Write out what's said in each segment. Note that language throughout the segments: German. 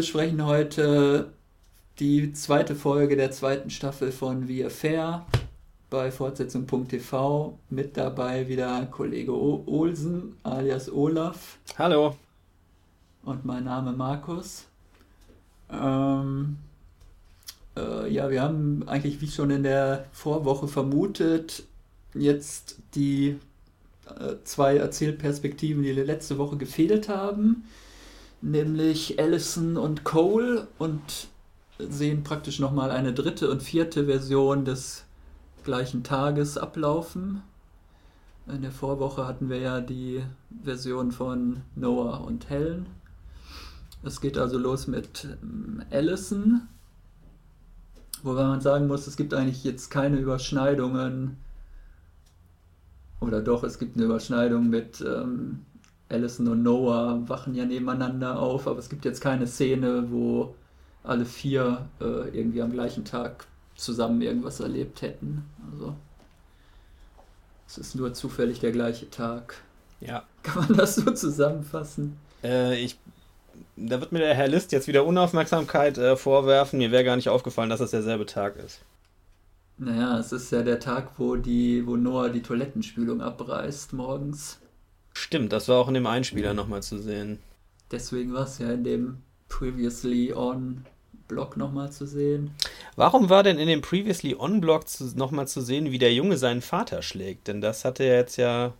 besprechen heute die zweite Folge der zweiten Staffel von Wie Fair bei Fortsetzung.tv. Mit dabei wieder Kollege o Olsen alias Olaf. Hallo. Und mein Name Markus. Ähm, äh, ja, wir haben eigentlich, wie schon in der Vorwoche vermutet, jetzt die äh, zwei Erzählperspektiven, die letzte Woche gefehlt haben, nämlich Allison und Cole und sehen praktisch nochmal eine dritte und vierte Version des gleichen Tages ablaufen. In der Vorwoche hatten wir ja die Version von Noah und Helen. Es geht also los mit ähm, Allison, wobei man sagen muss, es gibt eigentlich jetzt keine Überschneidungen. Oder doch, es gibt eine Überschneidung mit ähm, Allison und Noah wachen ja nebeneinander auf, aber es gibt jetzt keine Szene, wo alle vier äh, irgendwie am gleichen Tag zusammen irgendwas erlebt hätten. Also es ist nur zufällig der gleiche Tag. Ja. Kann man das so zusammenfassen? Äh, ich, da wird mir der Herr List jetzt wieder Unaufmerksamkeit äh, vorwerfen. Mir wäre gar nicht aufgefallen, dass es derselbe Tag ist. Naja, es ist ja der Tag, wo die, wo Noah die Toilettenspülung abreißt morgens. Stimmt, das war auch in dem Einspieler nochmal zu sehen. Deswegen war es ja in dem Previously On Blog nochmal zu sehen. Warum war denn in dem Previously On Blog nochmal zu sehen, wie der Junge seinen Vater schlägt? Denn das hatte ja jetzt ja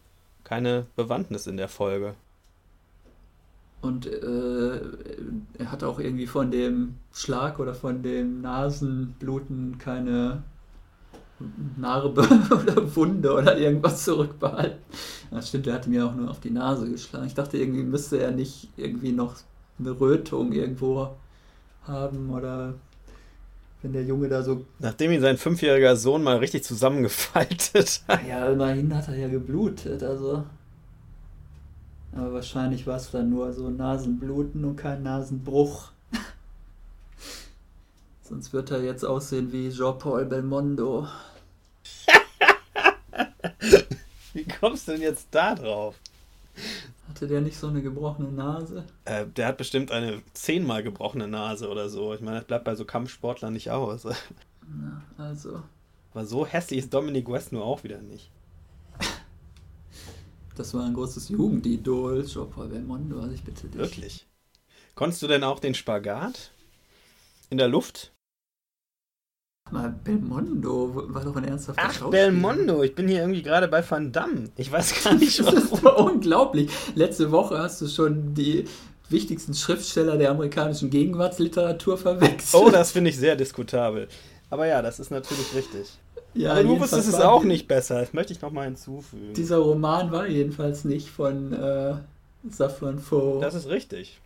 keine Bewandtnis in der Folge. Und äh, er hat auch irgendwie von dem Schlag oder von dem Nasenbluten keine Narbe oder Wunde oder irgendwas zurückbehalten. Das stimmt, er hatte mir auch nur auf die Nase geschlagen. Ich dachte, irgendwie müsste er nicht irgendwie noch eine Rötung irgendwo haben oder wenn der Junge da so. Nachdem ihn sein fünfjähriger Sohn mal richtig zusammengefaltet hat. Ja, immerhin hat er ja geblutet, also. Aber wahrscheinlich war es dann nur so Nasenbluten und kein Nasenbruch. Sonst wird er jetzt aussehen wie Jean-Paul Belmondo. wie kommst du denn jetzt da drauf? Hatte der nicht so eine gebrochene Nase? Äh, der hat bestimmt eine zehnmal gebrochene Nase oder so. Ich meine, das bleibt bei so Kampfsportlern nicht aus. Na, also. Aber so hässlich ist Dominic West nur auch wieder nicht. Das war ein großes Jugendidol, Jean-Paul Belmondo, also ich bitte dich. Wirklich? Konntest du denn auch den Spagat? In der Luft? Mal, Belmondo war doch ein ernsthafter Ach, Schauspieler. Belmondo, ich bin hier irgendwie gerade bei Van Damme. Ich weiß gar nicht, warum. Das ist doch unglaublich. Letzte Woche hast du schon die wichtigsten Schriftsteller der amerikanischen Gegenwartsliteratur verwechselt. Oh, das finde ich sehr diskutabel. Aber ja, das ist natürlich richtig. Ja, Aber du wusstest es auch nicht besser. Das möchte ich nochmal hinzufügen. Dieser Roman war jedenfalls nicht von äh, Safran Foer. Das ist richtig.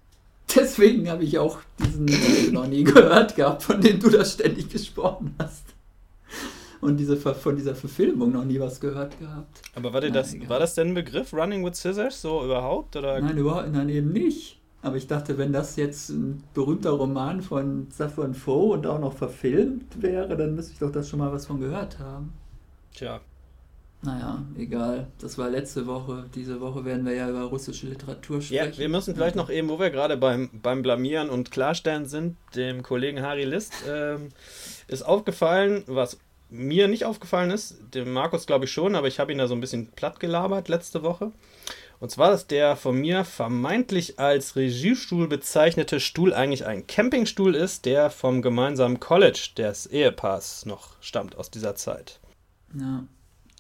Deswegen habe ich auch diesen noch nie gehört gehabt, von dem du da ständig gesprochen hast. Und diese, von dieser Verfilmung noch nie was gehört gehabt. Aber warte, nein, das, war das denn ein Begriff, Running with Scissors, so überhaupt? Oder? Nein, überhaupt, nein, eben nicht. Aber ich dachte, wenn das jetzt ein berühmter Roman von Saffron Foe und auch noch verfilmt wäre, dann müsste ich doch das schon mal was von gehört haben. Tja, naja, egal. Das war letzte Woche. Diese Woche werden wir ja über russische Literatur sprechen. Ja, wir müssen vielleicht noch eben, wo wir gerade beim, beim Blamieren und Klarstellen sind, dem Kollegen Harry List ähm, ist aufgefallen, was mir nicht aufgefallen ist, dem Markus glaube ich schon, aber ich habe ihn da so ein bisschen platt gelabert letzte Woche. Und zwar, dass der von mir vermeintlich als Regiestuhl bezeichnete Stuhl eigentlich ein Campingstuhl ist, der vom gemeinsamen College des Ehepaars noch stammt aus dieser Zeit. Ja.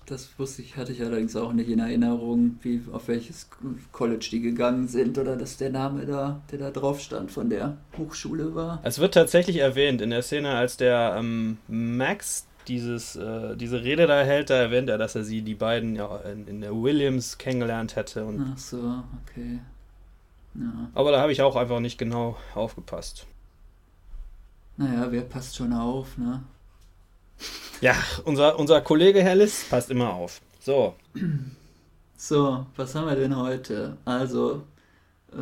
Das wusste ich, hatte ich allerdings auch nicht in Erinnerung, wie auf welches College die gegangen sind oder dass der Name da, der da drauf stand, von der Hochschule war. Es wird tatsächlich erwähnt in der Szene, als der ähm, Max dieses, äh, diese Rede da hält, da erwähnt er, dass er sie, die beiden, ja, in, in der Williams kennengelernt hätte. Und Ach so, okay. Ja. Aber da habe ich auch einfach nicht genau aufgepasst. Naja, wer passt schon auf, ne? Ja, unser, unser Kollege Herr Liss passt immer auf. So. So, was haben wir denn heute? Also,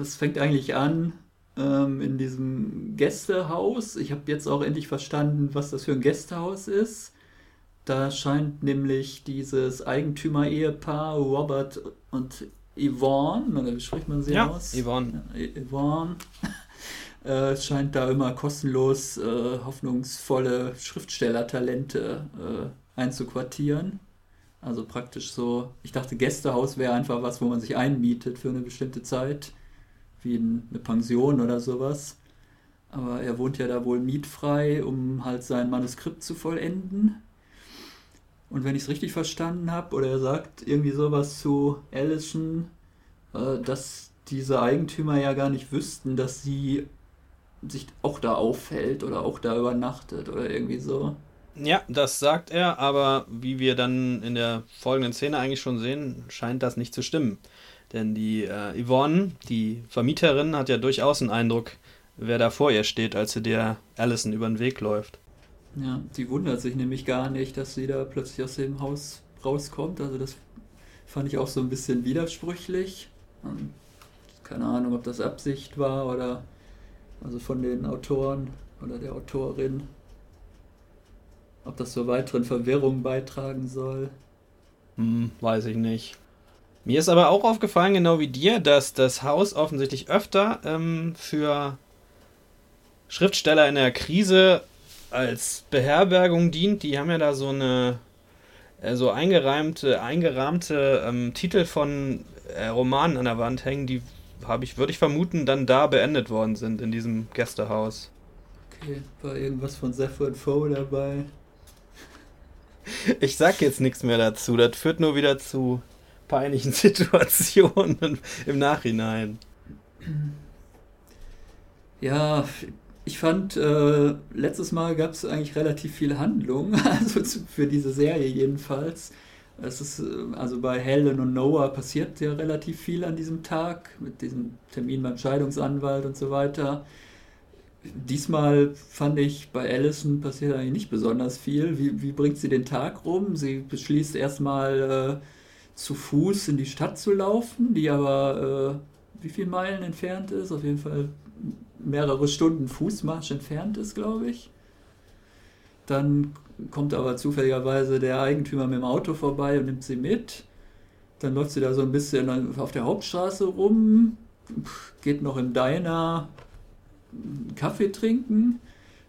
es fängt eigentlich an ähm, in diesem Gästehaus. Ich habe jetzt auch endlich verstanden, was das für ein Gästehaus ist. Da scheint nämlich dieses Eigentümer-Ehepaar Robert und Yvonne, oder wie spricht man sie ja, aus? Yvonne. Yvonne äh, scheint da immer kostenlos äh, hoffnungsvolle Schriftstellertalente äh, einzuquartieren. Also praktisch so, ich dachte, Gästehaus wäre einfach was, wo man sich einmietet für eine bestimmte Zeit, wie eine Pension oder sowas. Aber er wohnt ja da wohl mietfrei, um halt sein Manuskript zu vollenden. Und wenn ich es richtig verstanden habe, oder er sagt irgendwie sowas zu Allison, äh, dass diese Eigentümer ja gar nicht wüssten, dass sie sich auch da auffällt oder auch da übernachtet oder irgendwie so. Ja, das sagt er, aber wie wir dann in der folgenden Szene eigentlich schon sehen, scheint das nicht zu stimmen. Denn die äh, Yvonne, die Vermieterin, hat ja durchaus einen Eindruck, wer da vor ihr steht, als sie der Allison über den Weg läuft. Ja, sie wundert sich nämlich gar nicht, dass sie da plötzlich aus dem Haus rauskommt. Also das fand ich auch so ein bisschen widersprüchlich. Ähm, keine Ahnung, ob das Absicht war oder also von den Autoren oder der Autorin. Ob das zur weiteren Verwirrung beitragen soll. Hm, weiß ich nicht. Mir ist aber auch aufgefallen, genau wie dir, dass das Haus offensichtlich öfter ähm, für Schriftsteller in der Krise als Beherbergung dient. Die haben ja da so eine äh, so eingereimte, eingerahmte ähm, Titel von äh, Romanen an der Wand hängen, die habe ich, würde ich vermuten, dann da beendet worden sind in diesem Gästehaus. Okay, war irgendwas von Zephyr Foe dabei? Ich sag jetzt nichts mehr dazu. Das führt nur wieder zu peinlichen Situationen im Nachhinein. Ja, ich fand, äh, letztes Mal gab es eigentlich relativ viel Handlung, also für diese Serie jedenfalls. Es ist, äh, also bei Helen und Noah passiert ja relativ viel an diesem Tag, mit diesem Termin beim Scheidungsanwalt und so weiter. Diesmal fand ich, bei Allison passiert eigentlich nicht besonders viel. Wie, wie bringt sie den Tag rum? Sie beschließt erstmal äh, zu Fuß in die Stadt zu laufen, die aber äh, wie viele Meilen entfernt ist? Auf jeden Fall mehrere Stunden Fußmarsch entfernt ist, glaube ich. Dann kommt aber zufälligerweise der Eigentümer mit dem Auto vorbei und nimmt sie mit. Dann läuft sie da so ein bisschen auf der Hauptstraße rum, geht noch im Diner Kaffee trinken,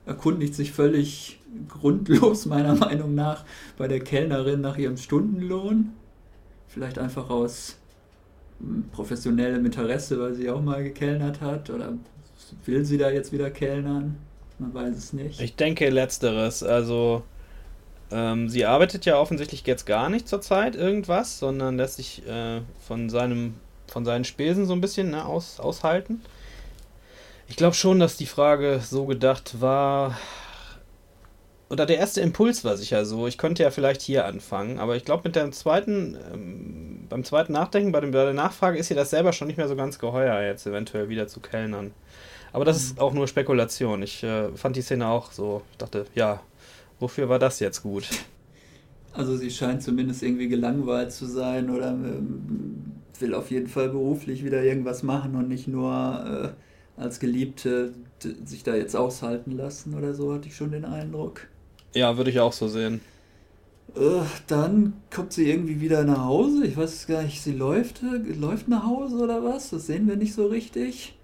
erkundigt sich völlig grundlos meiner Meinung nach bei der Kellnerin nach ihrem Stundenlohn. Vielleicht einfach aus hm, professionellem Interesse, weil sie auch mal gekellnert hat oder will sie da jetzt wieder kellnern? Man weiß es nicht. Ich denke letzteres. Also ähm, sie arbeitet ja offensichtlich jetzt gar nicht zurzeit irgendwas, sondern lässt sich äh, von seinem von seinen Spesen so ein bisschen ne, aus, aushalten. Ich glaube schon, dass die Frage so gedacht war. Oder der erste Impuls war sicher so. Ich könnte ja vielleicht hier anfangen, aber ich glaube, mit dem zweiten, ähm, beim zweiten Nachdenken, bei, dem, bei der Nachfrage ist ihr das selber schon nicht mehr so ganz geheuer, jetzt eventuell wieder zu kellnern. Aber das ist auch nur Spekulation. Ich äh, fand die Szene auch so. Ich dachte, ja, wofür war das jetzt gut? Also sie scheint zumindest irgendwie gelangweilt zu sein oder ähm, will auf jeden Fall beruflich wieder irgendwas machen und nicht nur äh, als Geliebte sich da jetzt aushalten lassen oder so, hatte ich schon den Eindruck. Ja, würde ich auch so sehen. Äh, dann kommt sie irgendwie wieder nach Hause. Ich weiß gar nicht, sie läuft, äh, läuft nach Hause oder was? Das sehen wir nicht so richtig.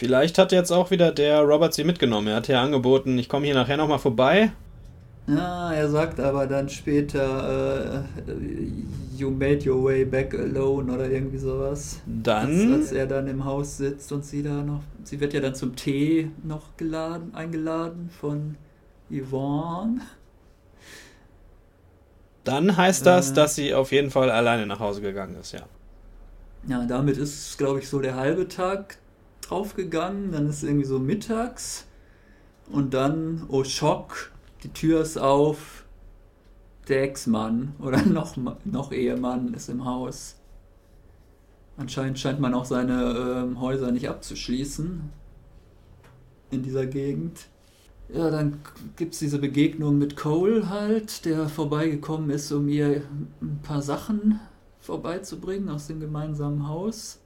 Vielleicht hat jetzt auch wieder der Robert sie mitgenommen. Er hat ja angeboten, ich komme hier nachher nochmal vorbei. Ja, er sagt aber dann später, uh, you made your way back alone oder irgendwie sowas. Dann. Als, als, er dann im Haus sitzt und sie da noch, sie wird ja dann zum Tee noch geladen, eingeladen von Yvonne. Dann heißt das, äh, dass sie auf jeden Fall alleine nach Hause gegangen ist, ja. Ja, damit ist, glaube ich, so der halbe Tag draufgegangen, dann ist irgendwie so mittags und dann, oh Schock, die Tür ist auf, der Ex-Mann oder noch, noch Ehemann ist im Haus. Anscheinend scheint man auch seine ähm, Häuser nicht abzuschließen in dieser Gegend. Ja, dann gibt es diese Begegnung mit Cole halt, der vorbeigekommen ist, um ihr ein paar Sachen vorbeizubringen aus dem gemeinsamen Haus.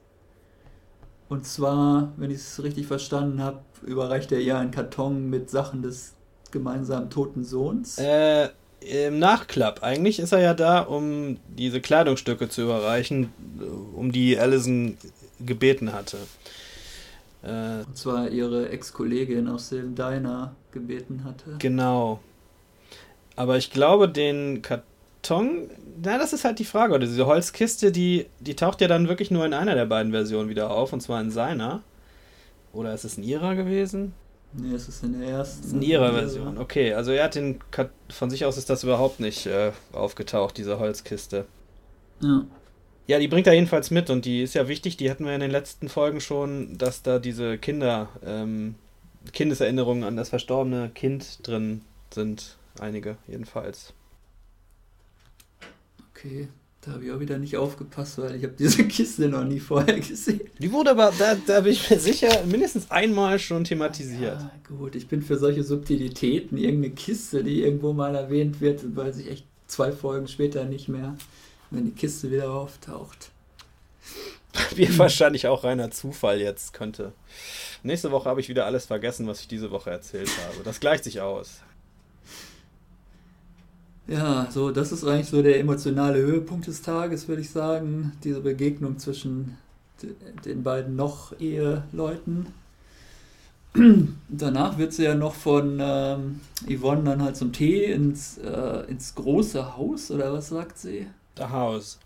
Und zwar, wenn ich es richtig verstanden habe, überreicht er ihr einen Karton mit Sachen des gemeinsamen toten Sohns. Äh, im Nachklapp. Eigentlich ist er ja da, um diese Kleidungsstücke zu überreichen, um die Allison gebeten hatte. Äh, Und zwar ihre Ex-Kollegin aus dem Diner gebeten hatte. Genau. Aber ich glaube, den Karton, na, das ist halt die Frage. Oder diese Holzkiste, die, die taucht ja dann wirklich nur in einer der beiden Versionen wieder auf, und zwar in seiner. Oder ist es in ihrer gewesen? Nee, es ist in der ersten. In ihrer Version. Okay, also er hat den Kat von sich aus ist das überhaupt nicht äh, aufgetaucht, diese Holzkiste. Ja. Ja, die bringt er jedenfalls mit und die ist ja wichtig, die hatten wir in den letzten Folgen schon, dass da diese Kinder, ähm, Kindeserinnerungen an das verstorbene Kind drin sind. Einige jedenfalls. Okay, da habe ich auch wieder nicht aufgepasst, weil ich habe diese Kiste noch nie vorher gesehen. Die wurde aber, da, da bin ich mir sicher, mindestens einmal schon thematisiert. Ja, gut, ich bin für solche Subtilitäten, irgendeine Kiste, die irgendwo mal erwähnt wird, weiß ich echt zwei Folgen später nicht mehr, wenn die Kiste wieder auftaucht. Mir wahrscheinlich auch reiner Zufall jetzt könnte. Nächste Woche habe ich wieder alles vergessen, was ich diese Woche erzählt habe. Das gleicht sich aus. Ja, so, das ist eigentlich so der emotionale Höhepunkt des Tages, würde ich sagen. Diese Begegnung zwischen de- den beiden noch Eheleuten. Danach wird sie ja noch von ähm, Yvonne dann halt zum Tee ins, äh, ins große Haus, oder was sagt sie? Das Haus.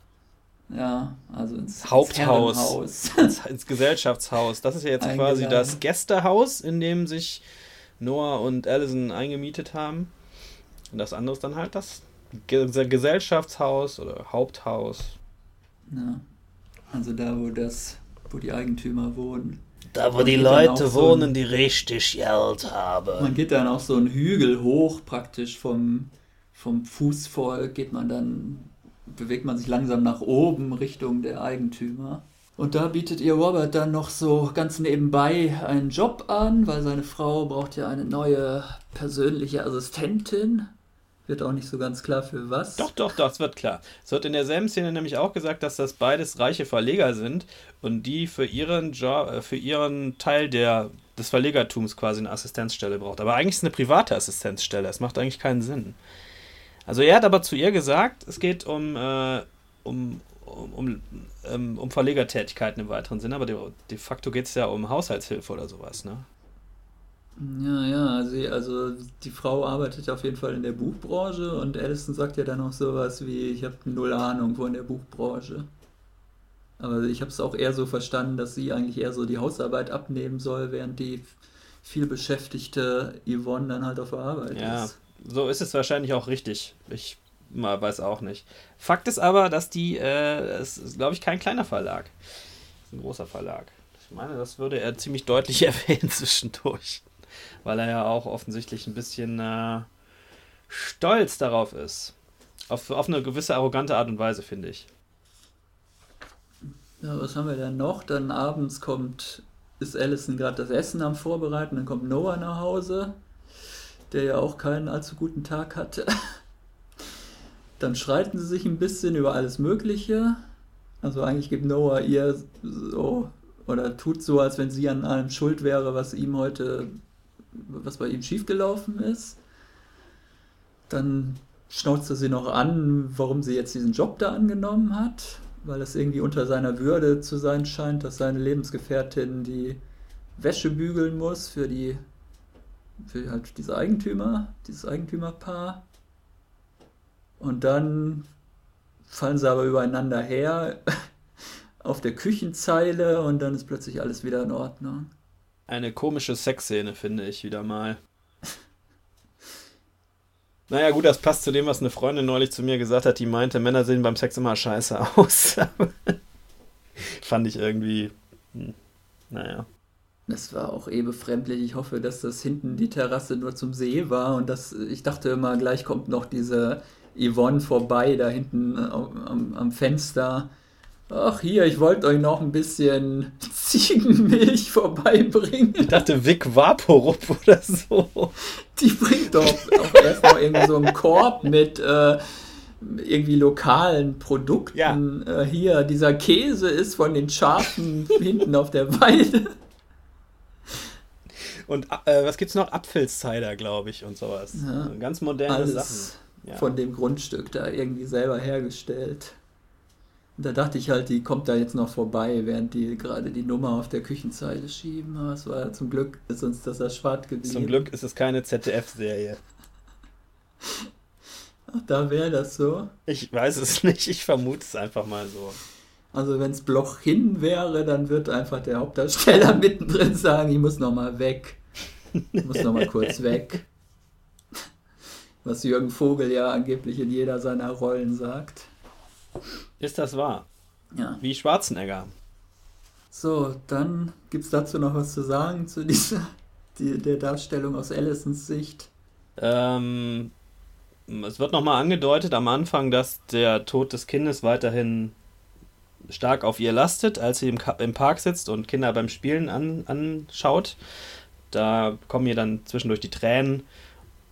Ja, also ins Haupthaus. Ins. Ins, ins Gesellschaftshaus. Das ist ja jetzt quasi das Gästehaus, in dem sich Noah und Allison eingemietet haben. Und das andere ist dann halt das Ge Gesellschaftshaus oder Haupthaus. Ja. Also da, wo das, wo die Eigentümer wohnen. Da, wo die Leute so wohnen, ein- die richtig Geld haben. Man geht dann auch so einen Hügel hoch, praktisch vom, vom Fußvolk geht man dann, bewegt man sich langsam nach oben Richtung der Eigentümer. Und da bietet ihr Robert dann noch so ganz nebenbei einen Job an, weil seine Frau braucht ja eine neue persönliche Assistentin. Wird auch nicht so ganz klar für was. Doch, doch, doch, es wird klar. Es wird in derselben Szene nämlich auch gesagt, dass das beides reiche Verleger sind und die für ihren Job, äh, für ihren Teil der, des Verlegertums quasi eine Assistenzstelle braucht. Aber eigentlich ist es eine private Assistenzstelle. Es macht eigentlich keinen Sinn. Also er hat aber zu ihr gesagt, es geht um, äh, um, um, um, ähm, um Verlegertätigkeiten im weiteren Sinne, aber de, de facto geht es ja um Haushaltshilfe oder sowas, ne? Ja, ja, also, also die Frau arbeitet auf jeden Fall in der Buchbranche und Alison sagt ja dann auch sowas wie, ich habe null Ahnung von der Buchbranche. Aber ich habe es auch eher so verstanden, dass sie eigentlich eher so die Hausarbeit abnehmen soll, während die viel beschäftigte Yvonne dann halt auf der Arbeit Ja, ist. so ist es wahrscheinlich auch richtig. Ich mal, weiß auch nicht. Fakt ist aber, dass die, äh, es ist, glaube ich, kein kleiner Verlag. Es ist ein großer Verlag. Ich meine, das würde er ziemlich deutlich erwähnen zwischendurch. Weil er ja auch offensichtlich ein bisschen äh, stolz darauf ist. Auf, auf eine gewisse arrogante Art und Weise, finde ich. Ja, was haben wir dann noch? Dann abends kommt, ist Alison gerade das Essen am Vorbereiten, dann kommt Noah nach Hause, der ja auch keinen allzu guten Tag hatte. Dann streiten sie sich ein bisschen über alles Mögliche. Also eigentlich gibt Noah ihr so, oder tut so, als wenn sie an allem schuld wäre, was ihm heute, was bei ihm schiefgelaufen ist. Dann schnauzt er sie noch an, warum sie jetzt diesen Job da angenommen hat, weil es irgendwie unter seiner Würde zu sein scheint, dass seine Lebensgefährtin die Wäsche bügeln muss für die für halt diese Eigentümer, dieses Eigentümerpaar. Und dann fallen sie aber übereinander her auf der Küchenzeile und dann ist plötzlich alles wieder in Ordnung. Eine komische Sexszene, finde ich, wieder mal. Naja, gut, das passt zu dem, was eine Freundin neulich zu mir gesagt hat, die meinte, Männer sehen beim Sex immer scheiße aus. Fand ich irgendwie. hm, Naja. Das war auch eh befremdlich. Ich hoffe, dass das hinten die Terrasse nur zum See war und dass ich dachte immer, gleich kommt noch diese Yvonne vorbei da hinten am, am, am Fenster. Ach hier, ich wollte euch noch ein bisschen Ziegenmilch vorbeibringen. Ich dachte Vic Vaporub oder so. Die bringt doch auch erst noch irgendwie so einen Korb mit äh, irgendwie lokalen Produkten. Äh, hier, dieser Käse ist von den Schafen hinten auf der Weide. Und äh, was gibt's noch? Apfelcider, glaube ich, und sowas. Ja. Also Ganz moderne Alles Sachen. Ja. von dem Grundstück da irgendwie selber hergestellt. Da dachte ich halt, die kommt da jetzt noch vorbei, während die gerade die Nummer auf der Küchenzeile schieben. Aber es war zum Glück, ist uns das erspart geblieben. Zum Glück ist es keine ZDF-Serie. Ach, da wäre das so. Ich weiß es nicht, ich vermute es einfach mal so. Also wenn es Bloch hin wäre, dann wird einfach der Hauptdarsteller mittendrin sagen, ich muss noch mal weg. Ich muss noch mal kurz weg. Was Jürgen Vogel ja angeblich in jeder seiner Rollen sagt. Ist das wahr? Ja. Wie Schwarzenegger. So, dann gibt es dazu noch was zu sagen zu dieser die, der Darstellung aus Allisons Sicht. Ähm, es wird nochmal angedeutet am Anfang, dass der Tod des Kindes weiterhin stark auf ihr lastet, als sie im, im Park sitzt und Kinder beim Spielen an, anschaut. Da kommen ihr dann zwischendurch die Tränen.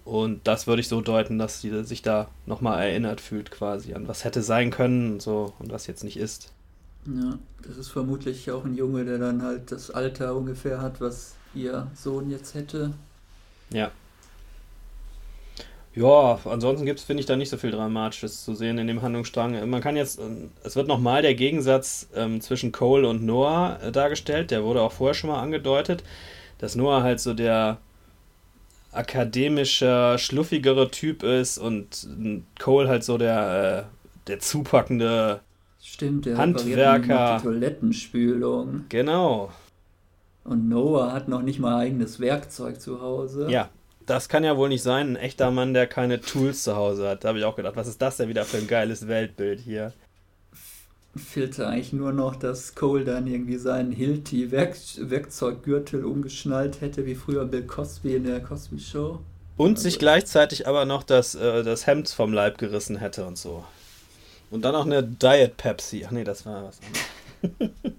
Und das würde ich so deuten, dass sie sich da nochmal erinnert fühlt, quasi an was hätte sein können und so und was jetzt nicht ist. Ja, das ist vermutlich auch ein Junge, der dann halt das Alter ungefähr hat, was ihr Sohn jetzt hätte. Ja. Ja, ansonsten gibt es, finde ich, da nicht so viel Dramatisches zu sehen in dem Handlungsstrang. Man kann jetzt, ähm, es wird nochmal der Gegensatz ähm, zwischen Cole und Noah äh, dargestellt, der wurde auch vorher schon mal angedeutet, dass Noah halt so der akademischer, schluffigere Typ ist und Cole halt so der, äh, der zupackende Stimmt, der Handwerker. Die Toilettenspülung. Genau. Und Noah hat noch nicht mal eigenes Werkzeug zu Hause. Ja, das kann ja wohl nicht sein. Ein echter Mann, der keine Tools zu Hause hat. Da habe ich auch gedacht, was ist das denn wieder für ein geiles Weltbild hier? Fehlte eigentlich nur noch, dass Cole dann irgendwie seinen Hilti-Werkzeuggürtel umgeschnallt hätte, wie früher Bill Cosby in der Cosby Show. Und Also- sich gleichzeitig aber noch das, äh, das Hemd vom Leib gerissen hätte und so. Und dann auch eine Diet Pepsi. Ach nee, das war was anderes.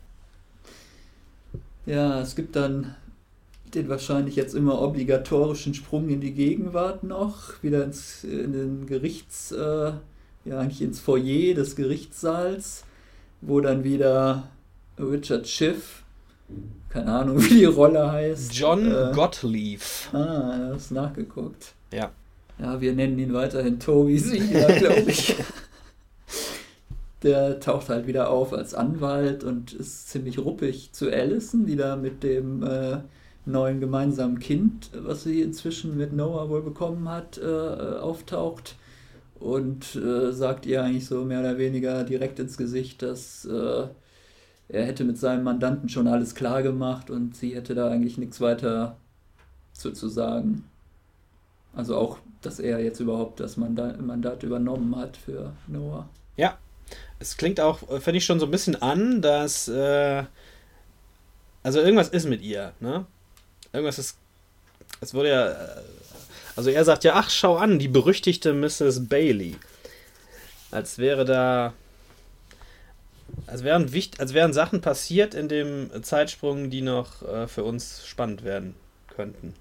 Ja, es gibt dann den wahrscheinlich jetzt immer obligatorischen Sprung in die Gegenwart noch, wieder ins, in den Gerichts, äh, ja eigentlich ins Foyer des Gerichtssaals, wo dann wieder Richard Schiff, keine Ahnung wie die Rolle heißt. John äh, Gottlieb. Ah, du hast nachgeguckt. Ja. Ja, wir nennen ihn weiterhin Toby Siegler, glaube ich. Der taucht halt wieder auf als Anwalt und ist ziemlich ruppig zu Allison, die da mit dem äh, neuen gemeinsamen Kind, was sie inzwischen mit Noah wohl bekommen hat, äh, äh, auftaucht und äh, sagt ihr eigentlich so mehr oder weniger direkt ins Gesicht, dass äh, er hätte mit seinem Mandanten schon alles klar gemacht und sie hätte da eigentlich nichts weiter zu, zu sagen. Also auch, dass er jetzt überhaupt das Mandat, Mandat übernommen hat für Noah. Ja. Es klingt auch, äh, finde ich, schon so ein bisschen an, dass. Äh, also irgendwas ist mit ihr, ne? Irgendwas ist. Es wurde ja. Also er sagt ja, ach, schau an, die berüchtigte Mrs. Bailey. Als wäre da. Als wären, wicht, als wären Sachen passiert in dem Zeitsprung, die noch äh, für uns spannend werden könnten.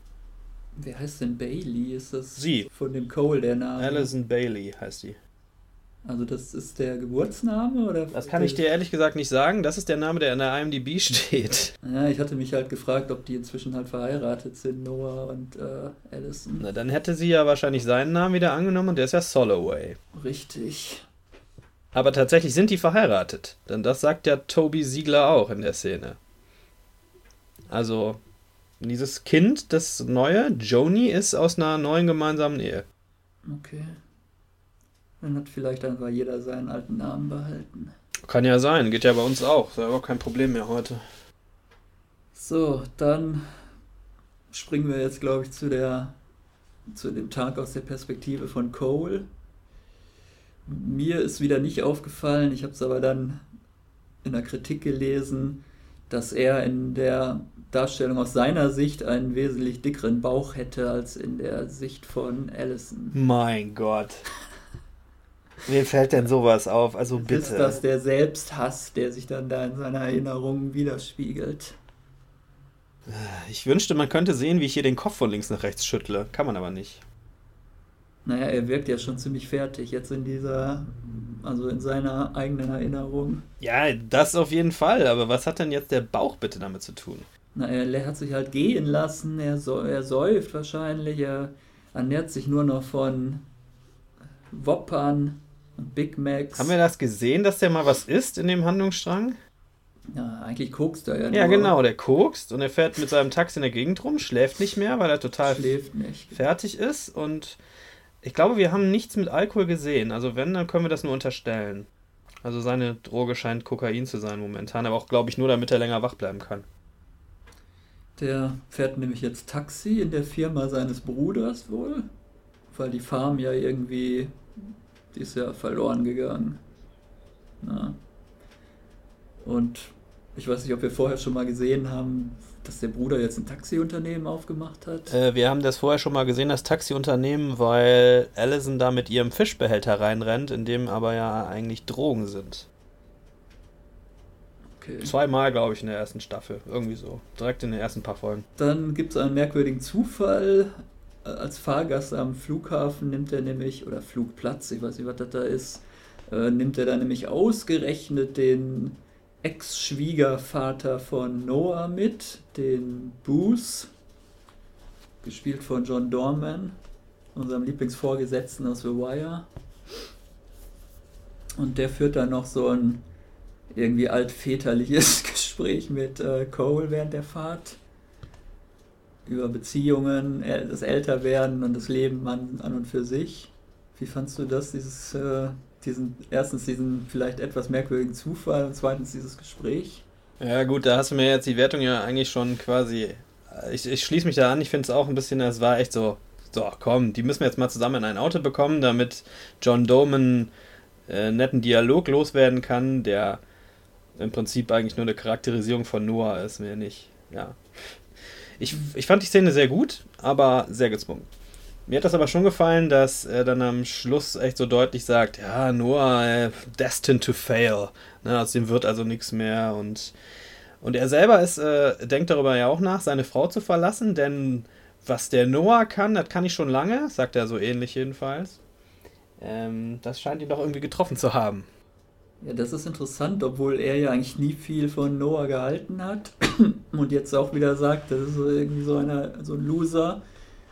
Wer heißt denn Bailey? Ist das Sie. von dem Cole der Name? Alison Bailey heißt die. Also das ist der Geburtsname oder? Das kann ich dir ehrlich gesagt nicht sagen. Das ist der Name, der in der IMDb steht. Ja, ich hatte mich halt gefragt, ob die inzwischen halt verheiratet sind, Noah und äh, Allison. Na, dann hätte sie ja wahrscheinlich seinen Namen wieder angenommen und der ist ja Soloway. Richtig. Aber tatsächlich sind die verheiratet. Denn das sagt ja Toby Siegler auch in der Szene. Also, dieses Kind, das neue, Joni, ist aus einer neuen gemeinsamen Ehe. Okay. Dann hat vielleicht einfach jeder seinen alten Namen behalten. Kann ja sein, geht ja bei uns auch. Ist ja überhaupt kein Problem mehr heute. So, dann springen wir jetzt, glaube ich, zu der zu dem Tag aus der Perspektive von Cole. Mir ist wieder nicht aufgefallen, ich habe es aber dann in der Kritik gelesen, dass er in der Darstellung aus seiner Sicht einen wesentlich dickeren Bauch hätte als in der Sicht von Allison. Mein Gott. Wem fällt denn sowas auf? Also Ist das der Selbsthass, der sich dann da in seiner Erinnerung widerspiegelt? Ich wünschte, man könnte sehen, wie ich hier den Kopf von links nach rechts schüttle. Kann man aber nicht. Naja, er wirkt ja schon ziemlich fertig jetzt in dieser, also in seiner eigenen Ernährung. Ja, das auf jeden Fall. Aber was hat denn jetzt der Bauch bitte damit zu tun? Na, er hat sich halt gehen lassen, er, so, er säuft wahrscheinlich, er ernährt sich nur noch von Woppern Big Macs. Haben wir das gesehen, dass der mal was isst in dem Handlungsstrang? Ja, eigentlich kokst er ja Ja, nur. genau, der kokst und er fährt mit seinem Taxi in der Gegend rum, schläft nicht mehr, weil er total fertig ist und ich glaube, wir haben nichts mit Alkohol gesehen. Also wenn, dann können wir das nur unterstellen. Also seine Droge scheint Kokain zu sein momentan, aber auch, glaube ich, nur damit er länger wach bleiben kann. Der fährt nämlich jetzt Taxi in der Firma seines Bruders wohl, weil die Farm ja irgendwie, die ist ja verloren gegangen. Na. Und ich weiß nicht, ob wir vorher schon mal gesehen haben, dass der Bruder jetzt ein Taxiunternehmen aufgemacht hat. Äh, wir haben das vorher schon mal gesehen, das Taxiunternehmen, weil Allison da mit ihrem Fischbehälter reinrennt, in dem aber ja eigentlich Drogen sind. Okay. Zweimal, glaube ich, in der ersten Staffel. Irgendwie so. Direkt in den ersten paar Folgen. Dann gibt es einen merkwürdigen Zufall. Als Fahrgast am Flughafen nimmt er nämlich, oder Flugplatz, ich weiß nicht, was das da ist, äh, nimmt er da nämlich ausgerechnet den Ex-Schwiegervater von Noah mit, den Booth, gespielt von John Dorman, unserem Lieblingsvorgesetzten aus The Wire. Und der führt dann noch so ein irgendwie altväterliches Gespräch mit äh, Cole während der Fahrt über Beziehungen, das Älterwerden und das Leben an, an und für sich. Wie fandst du das, dieses, äh, diesen, erstens diesen vielleicht etwas merkwürdigen Zufall und zweitens dieses Gespräch? Ja, gut, da hast du mir jetzt die Wertung ja eigentlich schon quasi. Ich, ich schließe mich da an, ich finde es auch ein bisschen, es war echt so, so, komm, die müssen wir jetzt mal zusammen in ein Auto bekommen, damit John Doman äh, netten Dialog loswerden kann, der im Prinzip eigentlich nur eine Charakterisierung von Noah ist, mehr nicht. Ja. Ich, ich fand die Szene sehr gut, aber sehr gezwungen. Mir hat das aber schon gefallen, dass er dann am Schluss echt so deutlich sagt, ja, Noah, äh, destined to fail. Ne, aus dem wird also nichts mehr und und er selber ist, äh, denkt darüber ja auch nach, seine Frau zu verlassen, denn was der Noah kann, das kann ich schon lange, sagt er so ähnlich jedenfalls. Ähm, das scheint ihn doch irgendwie getroffen zu haben. Ja, das ist interessant, obwohl er ja eigentlich nie viel von Noah gehalten hat und jetzt auch wieder sagt, das ist irgendwie so, einer, so ein Loser.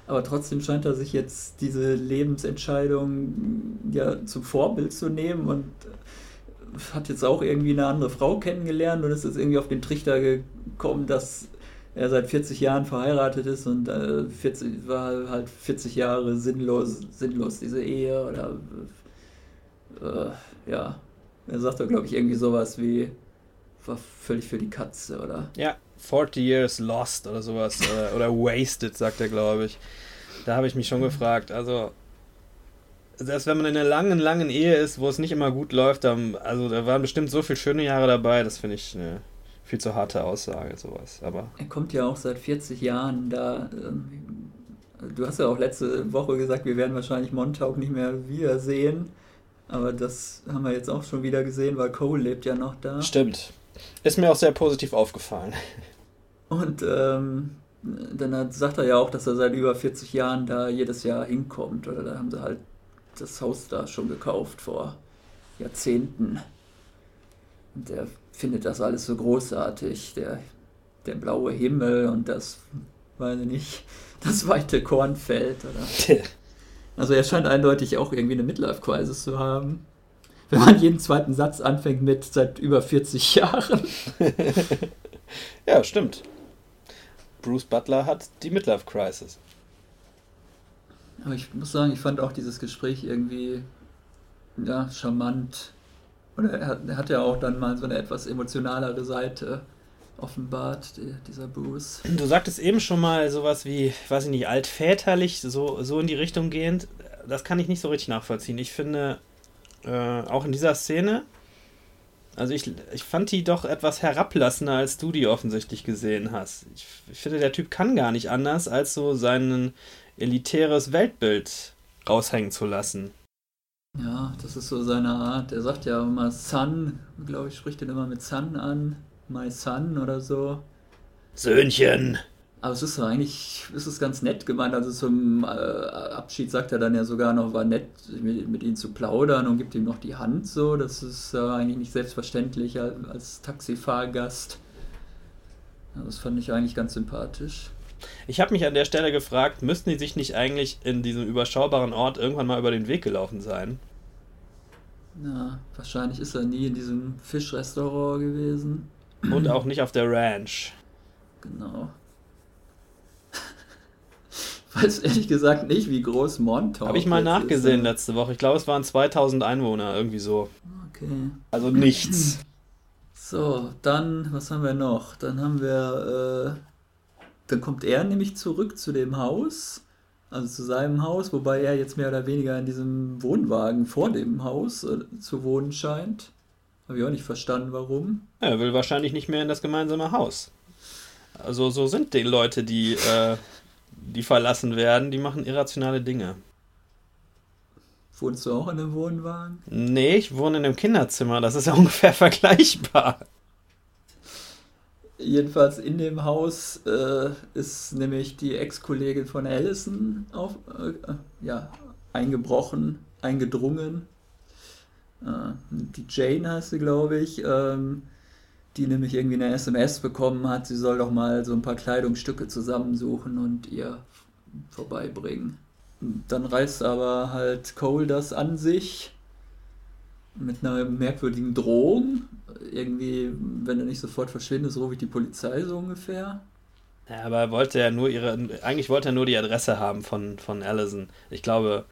Aber trotzdem scheint er sich jetzt diese Lebensentscheidung ja zum Vorbild zu nehmen und hat jetzt auch irgendwie eine andere Frau kennengelernt und ist jetzt irgendwie auf den Trichter gekommen, dass er seit 40 Jahren verheiratet ist und äh, 40, war halt 40 Jahre sinnlos, sinnlos diese Ehe oder äh, ja, er sagt doch, glaube ich, irgendwie sowas wie war völlig für die Katze, oder? Ja, 40 Years Lost oder sowas. oder, oder Wasted, sagt er, glaube ich. Da habe ich mich schon gefragt. Also, selbst wenn man in einer langen, langen Ehe ist, wo es nicht immer gut läuft, dann, also da waren bestimmt so viele schöne Jahre dabei, das finde ich eine viel zu harte Aussage, sowas. Aber Er kommt ja auch seit 40 Jahren da. ähm, Du hast ja auch letzte Woche gesagt, wir werden wahrscheinlich Montauk nicht mehr wiedersehen. Aber das haben wir jetzt auch schon wieder gesehen, weil Cole lebt ja noch da. stimmt. Ist mir auch sehr positiv aufgefallen. Und ähm, dann sagt er ja auch, dass er seit über 40 Jahren da jedes Jahr hinkommt. Oder da haben sie halt das Haus da schon gekauft vor Jahrzehnten. Und der findet das alles so großartig. Der, der blaue Himmel und das, weiß ich nicht, das weite Kornfeld. Oder? Also er scheint eindeutig auch irgendwie eine Midlife-Crisis zu haben. Wenn man jeden zweiten Satz anfängt mit seit über 40 Jahren. ja, stimmt. Bruce Butler hat die Midlife Crisis. Aber ich muss sagen, ich fand auch dieses Gespräch irgendwie ja, charmant. Oder er hat, er hat ja auch dann mal so eine etwas emotionalere Seite offenbart, die, dieser Bruce. Du sagtest eben schon mal sowas wie, weiß ich nicht, altväterlich, so, so in die Richtung gehend. Das kann ich nicht so richtig nachvollziehen. Ich finde, äh, auch in dieser Szene, also ich, ich fand die doch etwas herablassender, als du die offensichtlich gesehen hast. Ich, ich finde, der Typ kann gar nicht anders, als so sein elitäres Weltbild raushängen zu lassen. Ja, das ist so seine Art. Er sagt ja immer Son, glaube ich, spricht den immer mit Son an. My Son oder so. Söhnchen. Aber es ist eigentlich, es ist ganz nett gemeint. Also zum äh, Abschied sagt er dann ja sogar noch, war nett, mit, mit ihm zu plaudern und gibt ihm noch die Hand so. Das ist äh, eigentlich nicht selbstverständlich als, als Taxifahrgast. Ja, das fand ich eigentlich ganz sympathisch. Ich habe mich an der Stelle gefragt, müssten die sich nicht eigentlich in diesem überschaubaren Ort irgendwann mal über den Weg gelaufen sein? Na, wahrscheinlich ist er nie in diesem Fischrestaurant gewesen. Und auch nicht auf der Ranch. Genau. Ich weiß ehrlich gesagt nicht, wie groß Montauk Habe ich mal nachgesehen ist. letzte Woche. Ich glaube, es waren 2000 Einwohner, irgendwie so. Okay. Also nichts. So, dann, was haben wir noch? Dann haben wir, äh, dann kommt er nämlich zurück zu dem Haus, also zu seinem Haus, wobei er jetzt mehr oder weniger in diesem Wohnwagen vor dem Haus äh, zu wohnen scheint. Habe ich auch nicht verstanden, warum. Er will wahrscheinlich nicht mehr in das gemeinsame Haus. Also so sind die Leute, die, äh, die verlassen werden, die machen irrationale Dinge. Wohnst du auch in einem Wohnwagen? Nee, ich wohne in einem Kinderzimmer, das ist ja ungefähr vergleichbar. Jedenfalls in dem Haus äh, ist nämlich die Ex-Kollegin von Allison auf, äh, äh, ja, eingebrochen, eingedrungen. Äh, die Jane heißt sie, glaube ich, ähm, die nämlich irgendwie eine SMS bekommen hat, sie soll doch mal so ein paar Kleidungsstücke zusammensuchen und ihr vorbeibringen. Dann reißt aber halt Cole das an sich mit einer merkwürdigen Drohung. Irgendwie, wenn er nicht sofort verschwindet, rufe ich die Polizei so ungefähr. Ja, aber er wollte ja nur ihre, eigentlich wollte er nur die Adresse haben von, von Allison. Ich glaube,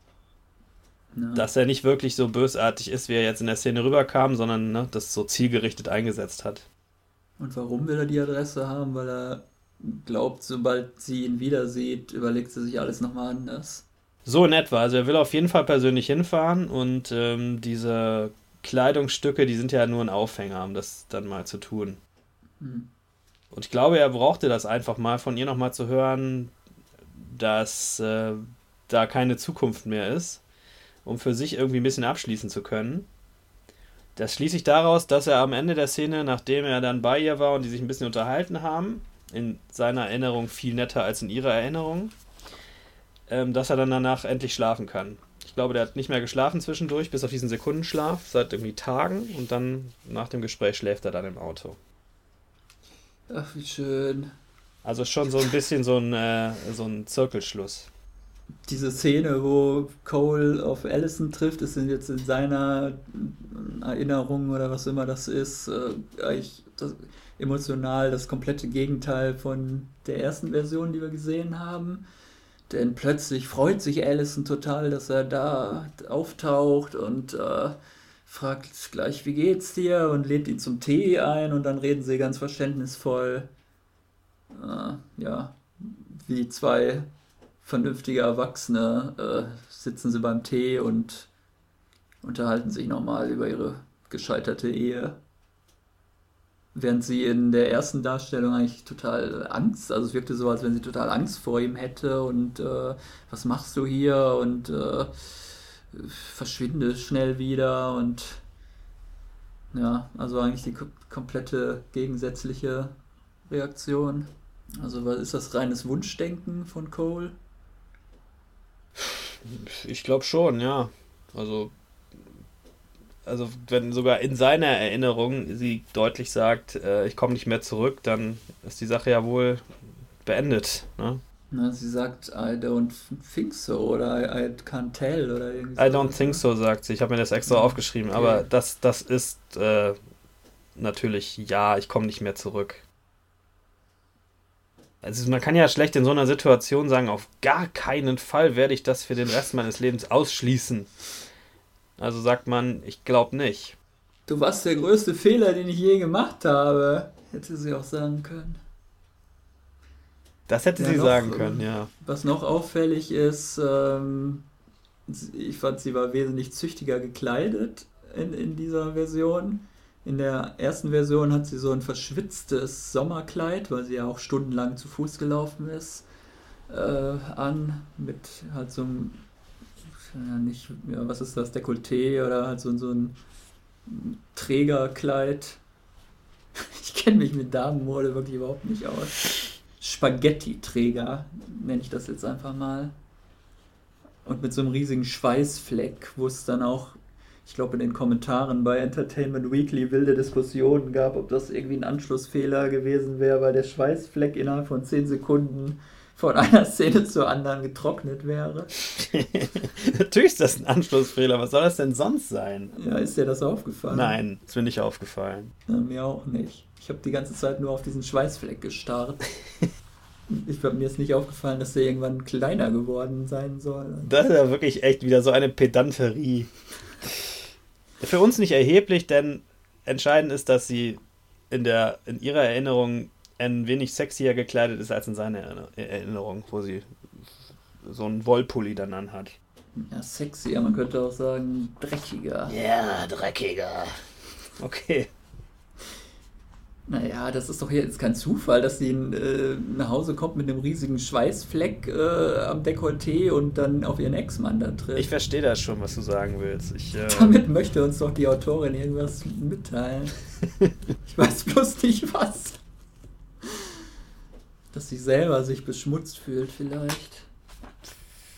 Ja. dass er nicht wirklich so bösartig ist, wie er jetzt in der Szene rüberkam, sondern ne, das so zielgerichtet eingesetzt hat. Und warum will er die Adresse haben? Weil er glaubt, sobald sie ihn wieder sieht, überlegt sie sich alles nochmal anders. So in etwa. Also er will auf jeden Fall persönlich hinfahren und ähm, diese Kleidungsstücke, die sind ja nur ein Aufhänger, um das dann mal zu tun. Hm. Und ich glaube, er brauchte das einfach mal von ihr nochmal zu hören, dass äh, da keine Zukunft mehr ist, um für sich irgendwie ein bisschen abschließen zu können. Das schließe ich daraus, dass er am Ende der Szene, nachdem er dann bei ihr war und die sich ein bisschen unterhalten haben, in seiner Erinnerung viel netter als in ihrer Erinnerung, ähm, dass er dann danach endlich schlafen kann. Ich glaube, der hat nicht mehr geschlafen zwischendurch, bis auf diesen Sekundenschlaf, seit irgendwie Tagen und dann nach dem Gespräch schläft er dann im Auto. Ach, wie schön. Also schon so ein bisschen so ein, äh, so ein Zirkelschluss. Diese Szene, wo Cole auf Allison trifft, ist jetzt in seiner Erinnerung oder was immer das ist, äh, eigentlich das, emotional das komplette Gegenteil von der ersten Version, die wir gesehen haben. Denn plötzlich freut sich Allison total, dass er da auftaucht und äh, fragt gleich, wie geht's dir? und lädt ihn zum Tee ein und dann reden sie ganz verständnisvoll. Äh, ja, wie zwei vernünftige Erwachsene äh, sitzen sie beim Tee und unterhalten sich nochmal über ihre gescheiterte Ehe. Während sie in der ersten Darstellung eigentlich total Angst, also es wirkte so, als wenn sie total Angst vor ihm hätte und äh, was machst du hier und äh, verschwinde schnell wieder und ja, also eigentlich die kom komplette gegensätzliche Reaktion. Also ist das reines Wunschdenken von Cole? Ich glaube schon, ja. Also, also wenn sogar in seiner Erinnerung sie deutlich sagt, äh, ich komme nicht mehr zurück, dann ist die Sache ja wohl beendet. Ne? Na, sie sagt, I don't think so oder I, I can't tell oder irgendwie I don't sowas, think ne? so, sagt sie. Ich habe mir das extra Ja, aufgeschrieben, okay. aber das, das ist äh, natürlich ja, ich komme nicht mehr zurück. Also man kann ja schlecht in so einer Situation sagen, auf gar keinen Fall werde ich das für den Rest meines Lebens ausschließen. Also sagt man, ich glaube nicht. Du warst der größte Fehler, den ich je gemacht habe. Hätte sie auch sagen können. Das hätte Ja, sie noch, sagen ähm, können, ja. Was noch auffällig ist, ähm, ich fand, sie war wesentlich züchtiger gekleidet in, in dieser Version. In der ersten Version hat sie so ein verschwitztes Sommerkleid, weil sie ja auch stundenlang zu Fuß gelaufen ist, äh, an, mit halt so einem, ja nicht, ja, was ist das, Dekolleté oder halt so, so ein Trägerkleid. Ich kenne mich mit Damenmode wirklich überhaupt nicht aus. Spaghetti-Träger, nenne ich das jetzt einfach mal. Und mit so einem riesigen Schweißfleck, wo es dann auch, ich glaube, in den Kommentaren bei Entertainment Weekly wilde Diskussionen gab, ob das irgendwie ein Anschlussfehler gewesen wäre, weil der Schweißfleck innerhalb von 10 Sekunden von einer Szene zur anderen getrocknet wäre. Natürlich ist das ein Anschlussfehler. Was soll das denn sonst sein? Ja, ist dir das aufgefallen? Nein, ist mir nicht aufgefallen. Ja, mir auch nicht. Ich habe die ganze Zeit nur auf diesen Schweißfleck gestarrt. ich mir ist nicht aufgefallen, dass der irgendwann kleiner geworden sein soll. Das ist ja wirklich echt wieder so eine Pedanterie. Für uns nicht erheblich, denn entscheidend ist, dass sie in, der, in ihrer Erinnerung ein wenig sexier gekleidet ist als in seiner Erinnerung, wo sie so einen Wollpulli dann anhat. Ja, sexier, man könnte auch sagen dreckiger. Ja, dreckiger. Okay. Naja, das ist doch jetzt kein Zufall, dass sie äh, nach Hause kommt mit einem riesigen Schweißfleck äh, am Dekolleté und dann auf ihren Ex-Mann da trifft. Ich verstehe das schon, was du sagen willst. Ich, äh... Damit möchte uns doch die Autorin irgendwas mitteilen. ich weiß bloß nicht was. Dass sie selber sich beschmutzt fühlt, vielleicht.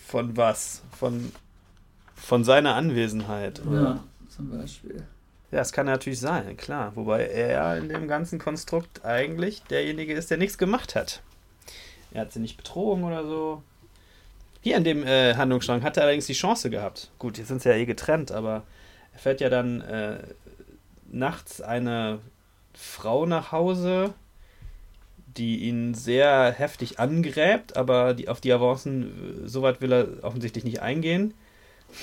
Von was? Von, von seiner Anwesenheit, oder? Ja, zum Beispiel. Ja, das kann natürlich sein, klar. Wobei er in dem ganzen Konstrukt eigentlich derjenige ist, der nichts gemacht hat. Er hat sie nicht betrogen oder so. Hier in dem äh, Handlungsstrang hat er allerdings die Chance gehabt. Gut, jetzt sind sie ja eh getrennt, aber er fährt ja dann äh, nachts eine Frau nach Hause, die ihn sehr heftig angräbt, aber die, auf die Avancen, äh, soweit will er offensichtlich nicht eingehen.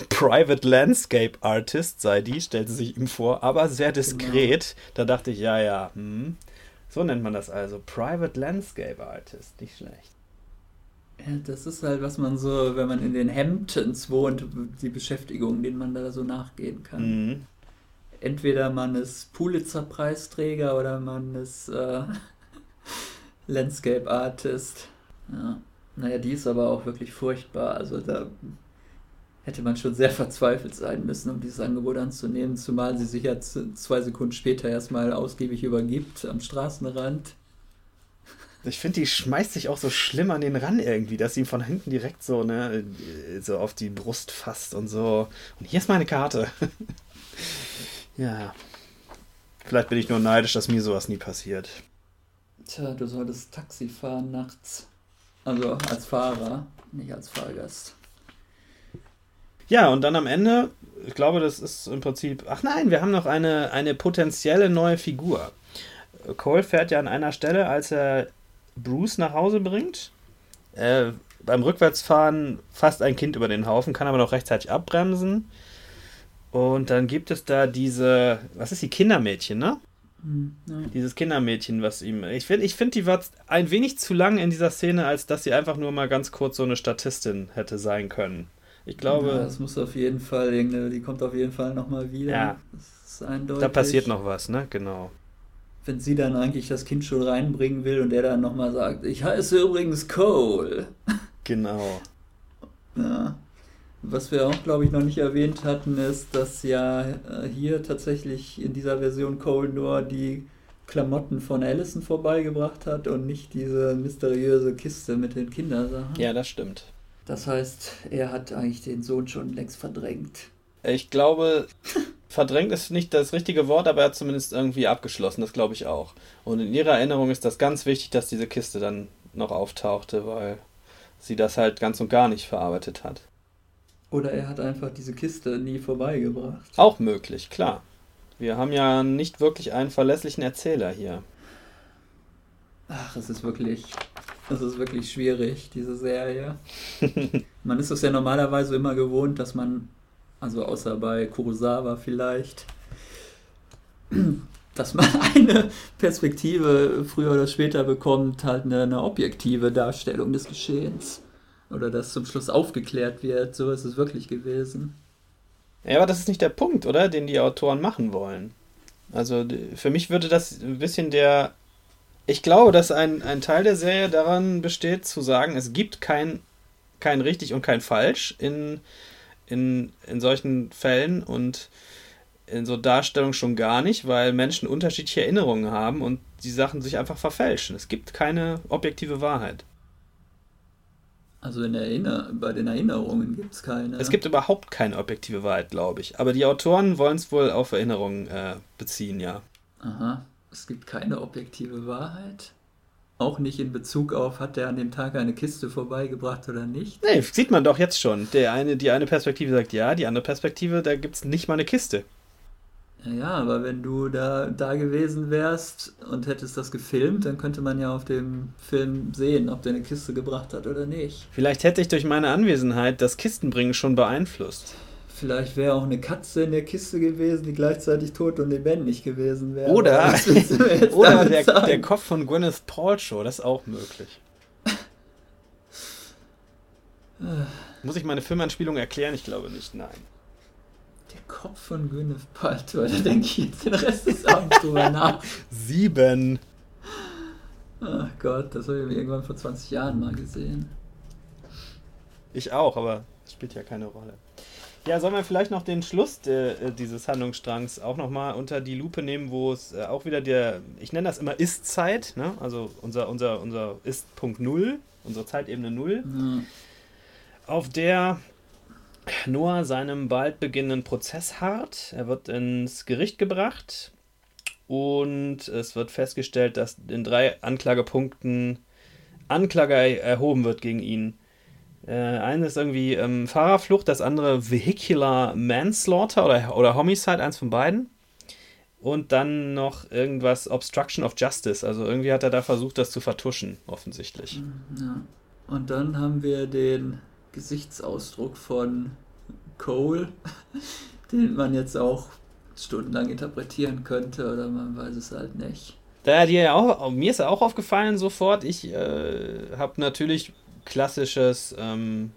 Private Landscape Artist sei die, stellte sich ihm vor, aber sehr diskret. Genau. Da dachte ich, ja, ja, hm. so nennt man das also. Private Landscape Artist, nicht schlecht. Ja, das ist halt, was man so, wenn man in den Hamptons wohnt, die Beschäftigung, denen man da so nachgehen kann. Mhm. Entweder man ist Pulitzer-Preisträger oder man ist äh, Landscape Artist. Ja. Naja, die ist aber auch wirklich furchtbar. Also da hätte man schon sehr verzweifelt sein müssen, um dieses Angebot anzunehmen, zumal sie sich ja zwei Sekunden später erstmal ausgiebig übergibt am Straßenrand. Ich finde, die schmeißt sich auch so schlimm an den ran irgendwie, dass sie ihm von hinten direkt so, ne, so auf die Brust fasst und so. Und hier ist meine Karte. ja. Vielleicht bin ich nur neidisch, dass mir sowas nie passiert. Tja, du solltest Taxi fahren nachts. Also als Fahrer, nicht als Fahrgast. Ja, und dann am Ende, ich glaube, das ist im Prinzip. Ach nein, wir haben noch eine, eine potenzielle neue Figur. Cole fährt ja an einer Stelle, als er Bruce nach Hause bringt. Äh, beim Rückwärtsfahren fast ein Kind über den Haufen, kann aber noch rechtzeitig abbremsen. Und dann gibt es da diese, was ist die Kindermädchen, ne? Mhm, Dieses Kindermädchen, was ihm. Ich finde, ich find, die war ein wenig zu lang in dieser Szene, als dass sie einfach nur mal ganz kurz so eine Statistin hätte sein können. Ich glaube. Ja, das muss auf jeden Fall die kommt auf jeden Fall nochmal wieder. Ja. Das ist eindeutig. Da passiert noch was, ne? Genau. Wenn sie dann eigentlich das Kind schon reinbringen will und er dann nochmal sagt, ich heiße übrigens Cole. Genau. Ja. Was wir auch, glaube ich, noch nicht erwähnt hatten, ist, dass ja äh, hier tatsächlich in dieser Version Cole nur die Klamotten von Allison vorbeigebracht hat und nicht diese mysteriöse Kiste mit den Kindersachen. Ja, das stimmt. Das heißt, er hat eigentlich den Sohn schon längst verdrängt. Ich glaube, verdrängt ist nicht das richtige Wort, aber er hat zumindest irgendwie abgeschlossen, das glaube ich auch. Und in ihrer Erinnerung ist das ganz wichtig, dass diese Kiste dann noch auftauchte, weil sie das halt ganz und gar nicht verarbeitet hat. Oder er hat einfach diese Kiste nie vorbeigebracht. Auch möglich, klar. Wir haben ja nicht wirklich einen verlässlichen Erzähler hier. Ach, es ist wirklich das ist wirklich schwierig, diese Serie. man ist es ja normalerweise immer gewohnt, dass man, also außer bei Kurosawa vielleicht, dass man eine Perspektive früher oder später bekommt, halt eine, eine objektive Darstellung des Geschehens. Oder dass zum Schluss aufgeklärt wird. So ist es wirklich gewesen. Ja, aber das ist nicht der Punkt, oder? Den die Autoren machen wollen. Also für mich würde das ein bisschen der ich glaube, dass ein, ein Teil der Serie daran besteht, zu sagen, es gibt kein, kein richtig und kein falsch in, in, in solchen Fällen und in so Darstellungen schon gar nicht, weil Menschen unterschiedliche Erinnerungen haben und die Sachen sich einfach verfälschen. Es gibt keine objektive Wahrheit. Also in Erinner bei den Erinnerungen gibt es keine. Es gibt überhaupt keine objektive Wahrheit, glaube ich. Aber die Autoren wollen es wohl auf Erinnerungen äh, beziehen, ja. Aha es gibt keine objektive Wahrheit. auch nicht in Bezug auf, hat er an dem Tag eine Kiste vorbeigebracht oder nicht. Nee, sieht man doch jetzt schon. Der eine, die eine Perspektive sagt ja, die andere Perspektive, da gibt es nicht mal eine Kiste. Ja, aber wenn du da, da gewesen wärst und hättest das gefilmt, dann könnte man ja auf dem Film sehen, ob der eine Kiste gebracht hat oder nicht. Vielleicht hätte ich durch meine Anwesenheit das Kistenbringen schon beeinflusst. Vielleicht wäre auch eine Katze in der Kiste gewesen, die gleichzeitig tot und lebendig gewesen wäre. Oder, oder der, der Kopf von Gwyneth Paltrow, das ist auch möglich. Muss ich meine Filmanspielung erklären? Ich glaube nicht, nein. Der Kopf von Gwyneth Paltrow, da denke ich jetzt den Rest des Abends drüber nach. Sieben. Ach Gott, das habe ich irgendwann vor 20 Jahren mal gesehen. Ich auch, aber das spielt ja keine Rolle. Ja, sollen wir vielleicht noch den Schluss de, äh, dieses Handlungsstrangs auch nochmal unter die Lupe nehmen, wo es äh, auch wieder der, ich nenne das immer Ist-Zeit, ne? also unser, unser, unser Ist-Punkt Null, unsere Zeitebene Null, Ja. auf der Noah seinem bald beginnenden Prozess harrt. Er wird ins Gericht gebracht und es wird festgestellt, dass in drei Anklagepunkten Anklage erhoben wird gegen ihn. Äh, eine ist irgendwie ähm, Fahrerflucht, das andere Vehicular Manslaughter oder, oder Homicide, eins von beiden. Und dann noch irgendwas Obstruction of Justice. Also irgendwie hat er da versucht, das zu vertuschen, offensichtlich. Ja. Und dann haben wir den Gesichtsausdruck von Cole, den man jetzt auch stundenlang interpretieren könnte oder man weiß es halt nicht. Da dir ja auch, mir ist ja auch aufgefallen sofort, ich äh, habe natürlich klassisches ähm,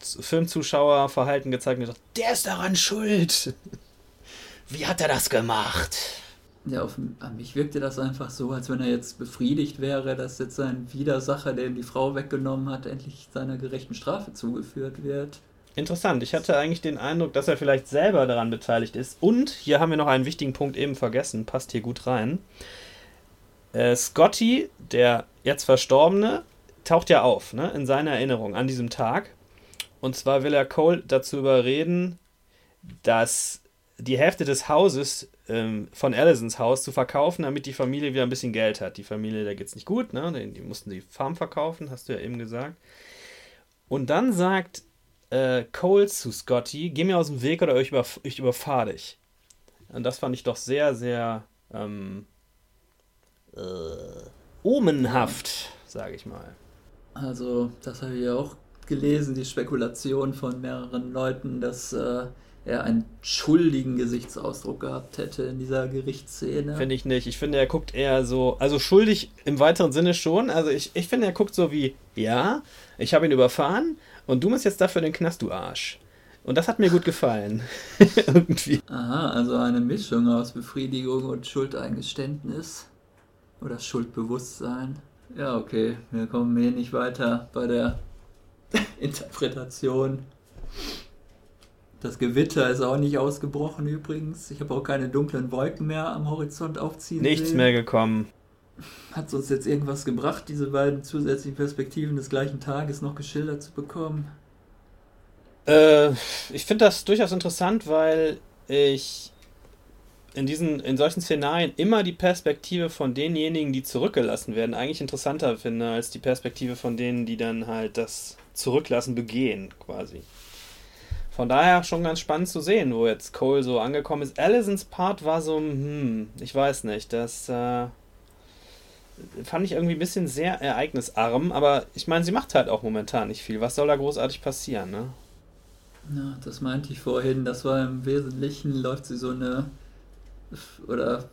Filmzuschauerverhalten gezeigt und gedacht, der ist daran schuld. Wie hat er das gemacht? Ja, auf, an mich wirkte das einfach so, als wenn er jetzt befriedigt wäre, dass jetzt sein Widersacher, der ihm die Frau weggenommen hat, endlich seiner gerechten Strafe zugeführt wird. Interessant, ich hatte eigentlich den Eindruck, dass er vielleicht selber daran beteiligt ist. Und hier haben wir noch einen wichtigen Punkt eben vergessen, passt hier gut rein. Äh, Scotty, der jetzt Verstorbene, taucht ja auf, ne, in seiner Erinnerung an diesem Tag. Und zwar will er Cole dazu überreden, dass die Hälfte des Hauses ähm, von Allisons Haus zu verkaufen, damit die Familie wieder ein bisschen Geld hat. Die Familie, der geht's nicht gut, ne? Die, die mussten die Farm verkaufen, hast du ja eben gesagt. Und dann sagt äh, Cole zu Scotty, geh mir aus dem Weg oder ich, überf ich überfahre dich. Und das fand ich doch sehr, sehr ähm, äh, omenhaft, sage ich mal. Also, das habe ich ja auch gelesen, die Spekulation von mehreren Leuten, dass äh, er einen schuldigen Gesichtsausdruck gehabt hätte in dieser Gerichtsszene. Finde ich nicht. Ich finde, er guckt eher so, also schuldig im weiteren Sinne schon. Also ich, ich finde, er guckt so wie, ja, ich habe ihn überfahren und du musst jetzt dafür in den Knast, du Arsch. Und das hat mir gut gefallen. Irgendwie. Aha, also eine Mischung aus Befriedigung und Schuldeingeständnis. Oder Schuldbewusstsein. Ja, okay, wir kommen hier nicht weiter bei der Interpretation. Das Gewitter ist auch nicht ausgebrochen übrigens. Ich habe auch keine dunklen Wolken mehr am Horizont aufziehen Nichts sehen. mehr gekommen. Hat es uns jetzt irgendwas gebracht, diese beiden zusätzlichen Perspektiven des gleichen Tages noch geschildert zu bekommen? Äh, ich finde das durchaus interessant, weil ich in diesen, in solchen Szenarien immer die Perspektive von denjenigen, die zurückgelassen werden, eigentlich interessanter finde, als die Perspektive von denen, die dann halt das Zurücklassen begehen, quasi. Von daher schon ganz spannend zu sehen, wo jetzt Cole so angekommen ist. Allisons Part war so, hm, ich weiß nicht, das äh, fand ich irgendwie ein bisschen sehr ereignisarm, aber ich meine, sie macht halt auch momentan nicht viel. Was soll da großartig passieren, ne? Ja, das meinte ich vorhin. Das war im Wesentlichen, läuft sie so eine, oder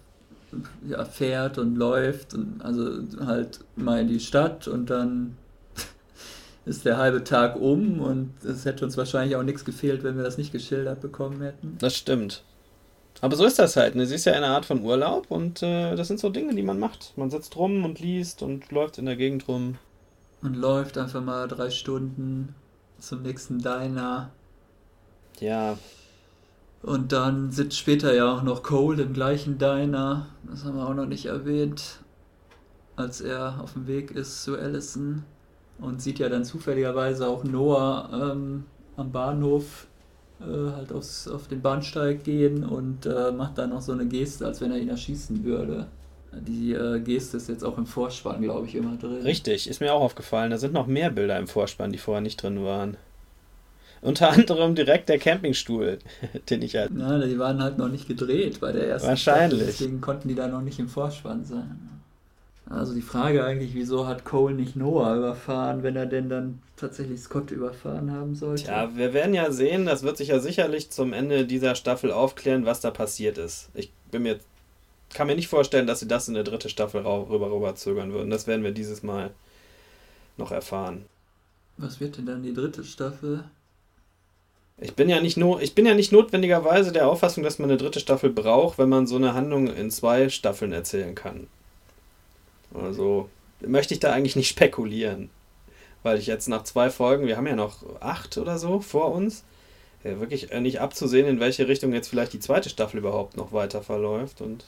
ja, fährt und läuft und also halt mal in die Stadt und dann ist der halbe Tag um und es hätte uns wahrscheinlich auch nichts gefehlt, wenn wir das nicht geschildert bekommen hätten. Das stimmt. Aber so ist das halt. Ne? Sie ist ja eine Art von Urlaub und äh, das sind so Dinge, die man macht. Man sitzt rum und liest und läuft in der Gegend rum. Und läuft einfach mal drei Stunden zum nächsten Diner. Ja, Und dann sitzt später ja auch noch Cole im gleichen Diner. Das haben wir auch noch nicht erwähnt. Als er auf dem Weg ist zu Allison. Und sieht ja dann zufälligerweise auch Noah ähm, am Bahnhof äh, halt aufs, auf den Bahnsteig gehen und äh, macht dann noch so eine Geste, als wenn er ihn erschießen würde. Die äh, Geste ist jetzt auch im Vorspann, glaube ich, immer drin. Richtig, ist mir auch aufgefallen. Da sind noch mehr Bilder im Vorspann, die vorher nicht drin waren. Unter anderem direkt der Campingstuhl, den ich halt. Ja, die waren halt noch nicht gedreht bei der ersten Wahrscheinlich. Staffel, deswegen konnten die da noch nicht im Vorspann sein. Also die Frage eigentlich, wieso hat Cole nicht Noah überfahren, wenn er denn dann tatsächlich Scott überfahren haben sollte? Tja, wir werden ja sehen, das wird sich ja sicherlich zum Ende dieser Staffel aufklären, was da passiert ist. Ich bin mir, kann mir nicht vorstellen, dass sie das in der dritte Staffel rüber, rüber zögern würden. Das werden wir dieses Mal noch erfahren. Was wird denn dann die dritte Staffel? Ich bin ja nicht nur, ich bin ja nicht notwendigerweise der Auffassung, dass man eine dritte Staffel braucht, wenn man so eine Handlung in zwei Staffeln erzählen kann. Also möchte ich da eigentlich nicht spekulieren. Weil ich jetzt nach zwei Folgen, wir haben ja noch acht oder so vor uns, ja, wirklich äh, nicht abzusehen, in welche Richtung jetzt vielleicht die zweite Staffel überhaupt noch weiter verläuft. Und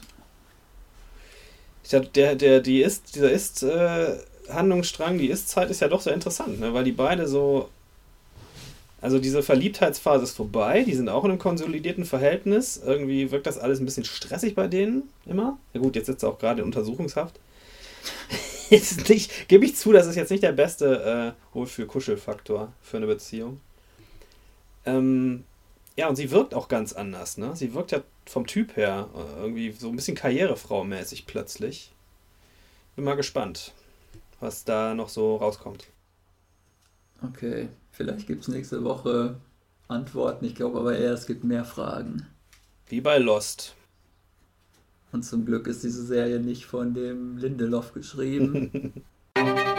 ich sag, der, der, die ist, dieser ist äh, Handlungsstrang, die Ist-Zeit ist ja doch sehr interessant, ne? weil die beide so also diese Verliebtheitsphase ist vorbei, die sind auch in einem konsolidierten Verhältnis. Irgendwie wirkt das alles ein bisschen stressig bei denen immer. Ja gut, jetzt sitzt er auch gerade in Untersuchungshaft. ist nicht, gebe ich zu, das ist jetzt nicht der beste äh, Wohlfühl-Kuschelfaktor für eine Beziehung. Ähm, ja, und sie wirkt auch ganz anders, ne? Sie wirkt ja vom Typ her äh, irgendwie so ein bisschen Karrierefrau-mäßig plötzlich. Bin mal gespannt, was da noch so rauskommt. Okay, vielleicht gibt es nächste Woche Antworten. Ich glaube aber eher, es gibt mehr Fragen. Wie bei Lost. Und zum Glück ist diese Serie nicht von dem Lindelof geschrieben.